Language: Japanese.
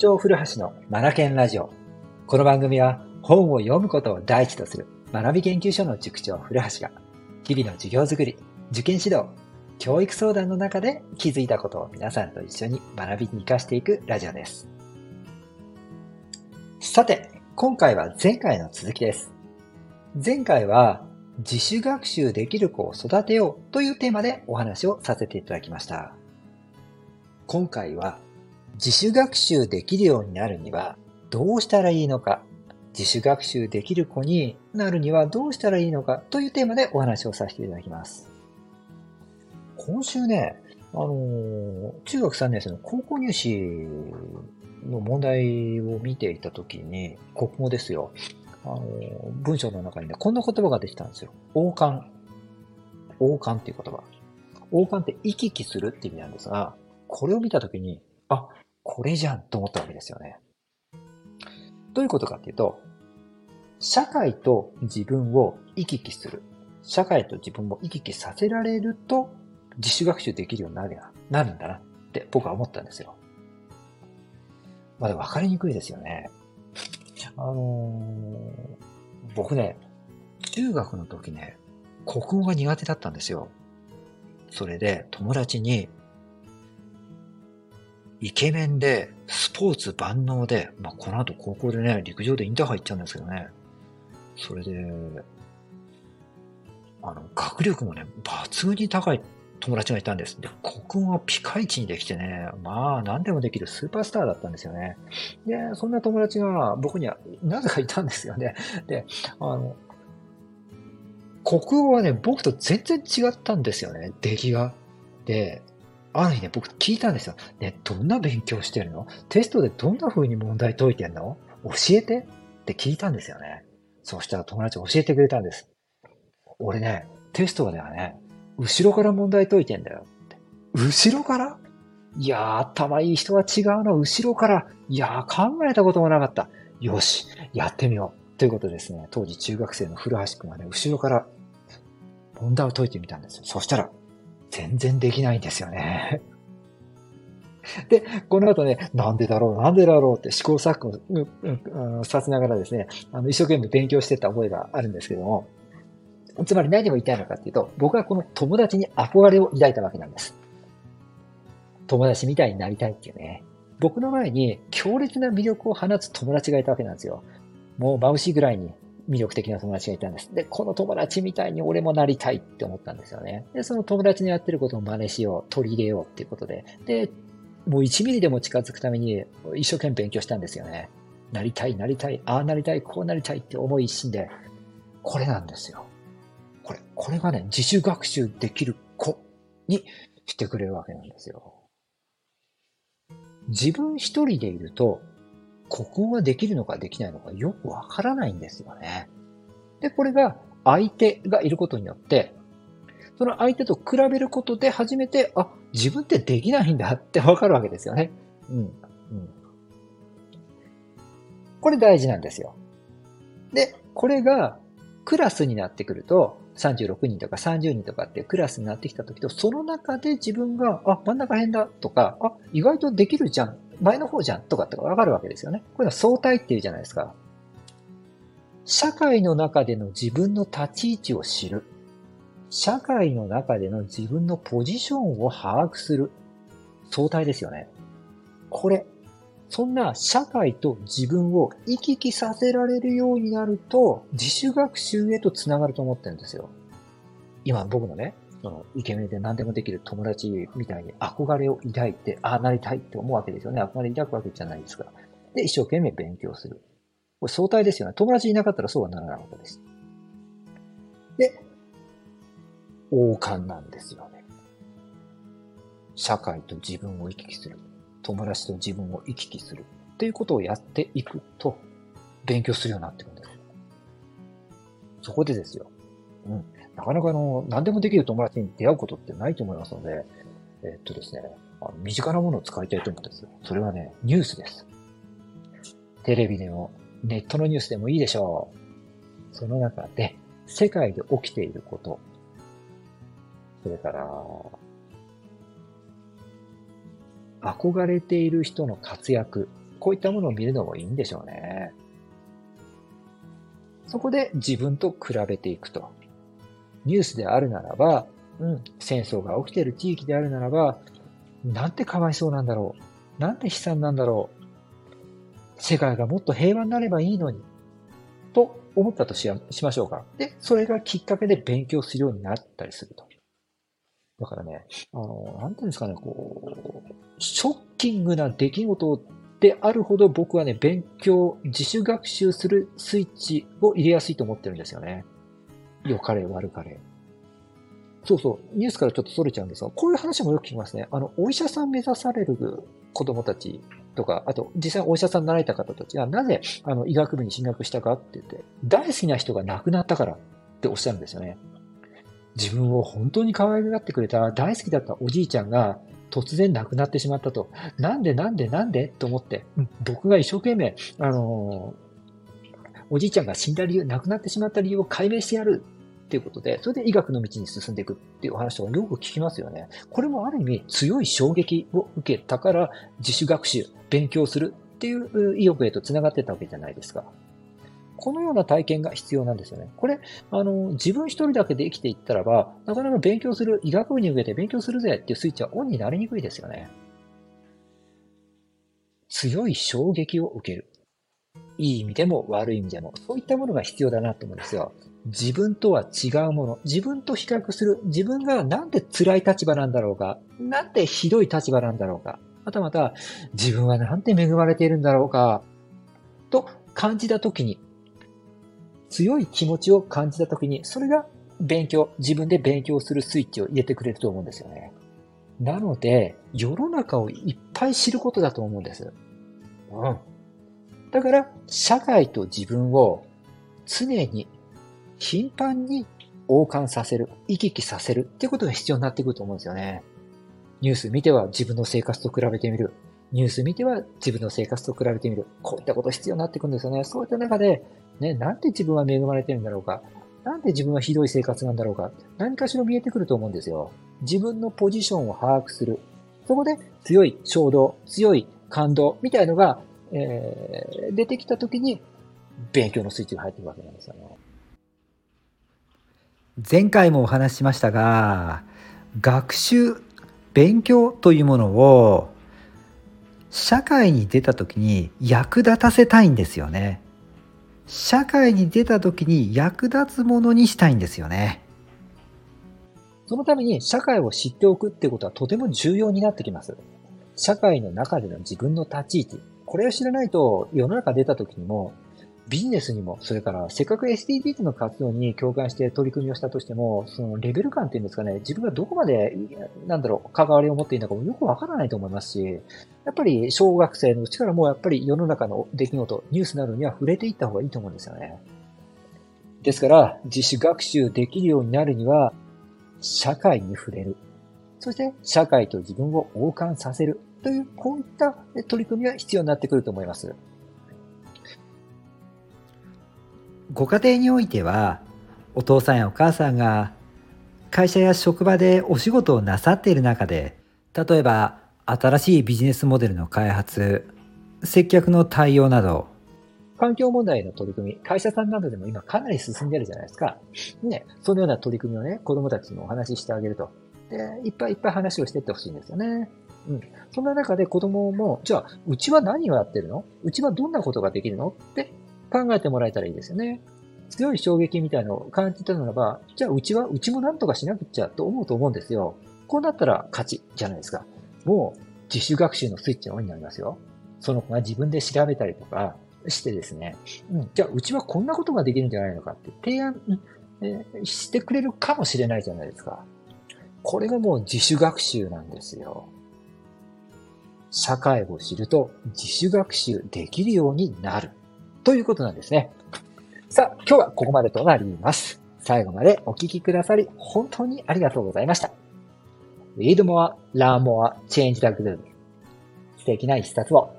長古橋のマナケンラジオ。この番組は本を読むことを第一とする学び研究所の塾長古橋が日々の授業づくり、受験指導、教育相談の中で気づいたことを皆さんと一緒に学びに活かしていくラジオです。さて、今回は前回の続きです。前回は自主学習できる子を育てようというテーマでお話をさせていただきました。今回は自主学習できるようになるにはどうしたらいいのか、自主学習できる子になるにはどうしたらいいのかというテーマでお話をさせていただきます。今週ね、あの、中学3年生の高校入試の問題を見ていたときに、国語ですよ。あの、文章の中にね、こんな言葉ができたんですよ。王冠。王冠っていう言葉。王冠って行き来するって意味なんですが、これを見たときに、あ、これじゃんと思ったわけですよね。どういうことかっていうと、社会と自分を行き来する。社会と自分を行き来させられると、自主学習できるようになるなるんだなって僕は思ったんですよ。まだ分かりにくいですよね。あのー、僕ね、中学の時ね、国語が苦手だったんですよ。それで友達に、イケメンで、スポーツ万能で、まあ、この後高校でね、陸上でインターハイ行っちゃうんですけどね。それで、あの、学力もね、抜群に高い友達がいたんです。で、国語はピカイチにできてね、まあ、何でもできるスーパースターだったんですよね。で、そんな友達が僕にはなぜかいたんですよね。で、あの、国語はね、僕と全然違ったんですよね、出来が。で、ある日ね、僕聞いたんですよ。ね、どんな勉強してるの？テストでどんな風に問題解いてんの？教えて？って聞いたんですよね。そしたら友達教えてくれたんです。俺ね、テストではね、後ろから問題解いてんだよって。後ろから？いやー、頭いい人は違うの。後ろから？いやー、考えたこともなかった。よし、やってみよう。ということですね、当時中学生の古橋くんはね、後ろから問題を解いてみたんですよ。そしたら、全然できないんですよね。で、この後ね、なんでだろう、なんでだろうって試行錯誤させながらですね、あの一生懸命勉強してた覚えがあるんですけども、つまり何を言いたいのかっていうと、僕はこの友達に憧れを抱いたわけなんです。友達みたいになりたいっていうね。僕の前に強烈な魅力を放つ友達がいたわけなんですよ。もう眩しいぐらいに魅力的な友達がいたんです。で、この友達みたいに俺もなりたいって思ったんですよね。で、その友達のやってることを真似しよう、取り入れようっていうことで。で、もう1ミリでも近づくために一生懸命勉強したんですよね。なりたい、なりたい、ああなりたい、こうなりたいって思い一心で、これなんですよ。これ、これがね、自主学習できる子にしてくれるわけなんですよ。自分一人でいると、国語ができるのかできないのかよくわからないんですよね。で、これが相手がいることによって、その相手と比べることで初めて、あ、自分ってできないんだってわかるわけですよね。うん。うん。これ大事なんですよ。で、これがクラスになってくると、36人とか30人とかってクラスになってきた時と、その中で自分が、あ、真ん中辺だとか、あ、意外とできるじゃん前の方じゃんとかってわかるわけですよね。これは相対っていうじゃないですか。社会の中での自分の立ち位置を知る。社会の中での自分のポジションを把握する。相対ですよね。これ、そんな社会と自分を行き来させられるようになると、自主学習へと繋がると思ってるんですよ。今僕のね、その、イケメンで何でもできる友達みたいに憧れを抱いて、ああなりたいって思うわけですよね。憧れ抱くわけじゃないですか。で、一生懸命勉強する。これ相対ですよね。友達いなかったらそうはならないわけです。で、王冠なんですよね。社会と自分を行き来する。友達と自分を行き来する。っていうことをやっていくと、勉強するようになってくるんです。そこでですよ。うん。なかなかあの、何でもできる友達に出会うことってないと思いますので、えっとですね、あの身近なものを使いたいと思うんです。それはね、ニュースです。テレビでも、ネットのニュースでもいいでしょう。その中で、世界で起きていること、それから、憧れている人の活躍、こういったものを見るのもいいんでしょうね。そこで自分と比べていくと。ニュースであるならば、うん、戦争が起きている地域であるならば、なんてかわいそうなんだろう。なんて悲惨なんだろう。世界がもっと平和になればいいのに。と思ったとししましょうか。で、それがきっかけで勉強するようになったりすると。だからね、あの、なんていうんですかね、こう、ショッキングな出来事であるほど僕はね、勉強、自主学習するスイッチを入れやすいと思ってるんですよね。良かれ悪かれ。そうそう、ニュースからちょっと逸れちゃうんですが、こういう話もよく聞きますね。あの、お医者さん目指される子供たちとか、あと、実際お医者さんになられた方たちが、なぜ、あの、医学部に進学したかって言って、大好きな人が亡くなったからっておっしゃるんですよね。自分を本当に可愛がってくれた大好きだったおじいちゃんが突然亡くなってしまったと。なんでなんでなんで？と思って、僕が一生懸命、あのー、おじいちゃんが死んだ理由、亡くなってしまった理由を解明してやるっていうことで、それで医学の道に進んでいくっていうお話とかよく聞きますよね。これもある意味強い衝撃を受けたから自主学習、勉強するっていう意欲へと繋がってたわけじゃないですか。このような体験が必要なんですよね。これ、あの、自分一人だけで生きていったらば、なかなか勉強する、医学部に向けて勉強するぜっていうスイッチはオンになりにくいですよね。強い衝撃を受ける。いい意味でも悪い意味でも、そういったものが必要だなと思うんですよ。自分とは違うもの、自分と比較する、自分がなんで辛い立場なんだろうか、なんでひどい立場なんだろうか、またまた自分はなんて恵まれているんだろうか、と感じたときに、強い気持ちを感じたときに、それが勉強、自分で勉強するスイッチを入れてくれると思うんですよね。なので、世の中をいっぱい知ることだと思うんです。うん。だから、社会と自分を常に、頻繁に王冠させる、行き来させるってことが必要になってくると思うんですよね。ニュース見ては自分の生活と比べてみる。ニュース見ては自分の生活と比べてみる。こういったこと必要になってくるんですよね。そういった中で、ね、なんで自分は恵まれてるんだろうか。なんで自分はひどい生活なんだろうか。何かしら見えてくると思うんですよ。自分のポジションを把握する。そこで強い衝動、強い感動みたいのが、えー、出てきたときに勉強のスイッチが入っていくわけなんですよね。前回もお話ししましたが、学習、勉強というものを社会に出た時に役立たせたいんですよね。社会に出た時に役立つものにしたいんですよね。そのために社会を知っておくってことはとても重要になってきます。社会の中での自分の立ち位置。これを知らないと世の中出た時にもビジネスにも、それからせっかく SDGs の活動に共感して取り組みをしたとしても、そのレベル感っていうんですかね、自分がどこまで、なんだろう、関わりを持っているのかもよくわからないと思いますし、やっぱり小学生のうちからもうやっぱり世の中の出来事、ニュースなどには触れていった方がいいと思うんですよね。ですから、自主学習できるようになるには、社会に触れる。そして、社会と自分を王冠させる。という、こういった取り組みが必要になってくると思います。ご家庭においてはお父さんやお母さんが会社や職場でお仕事をなさっている中で例えば新しいビジネスモデルの開発接客の対応など環境問題の取り組み、会社さんなどでも今かなり進んでるじゃないですか。ね、そのような取り組みをね、子供たちにお話ししてあげると。で、いっぱいいっぱい話をしてってほしいんですよね。うん。そんな中で子供も、じゃあ、うちは何をやってるの？うちはどんなことができるの？って考えてもらえたらいいですよね。強い衝撃みたいのを感じたならば、じゃあうちは、うちもなんとかしなくちゃと思うと思うんですよ。こうなったら勝ちじゃないですか。もう自主学習のスイッチのオンになりますよ。その子が自分で調べたりとかしてですね、うん、じゃあうちはこんなことができるんじゃないのかって提案、えー、してくれるかもしれないじゃないですか。これがもう自主学習なんですよ。社会を知ると自主学習できるようになる。ということなんですね。さあ、今日はここまでとなります。最後までお聴きくださり、本当にありがとうございました。Read more, learn more, change the groove. 素敵な一冊を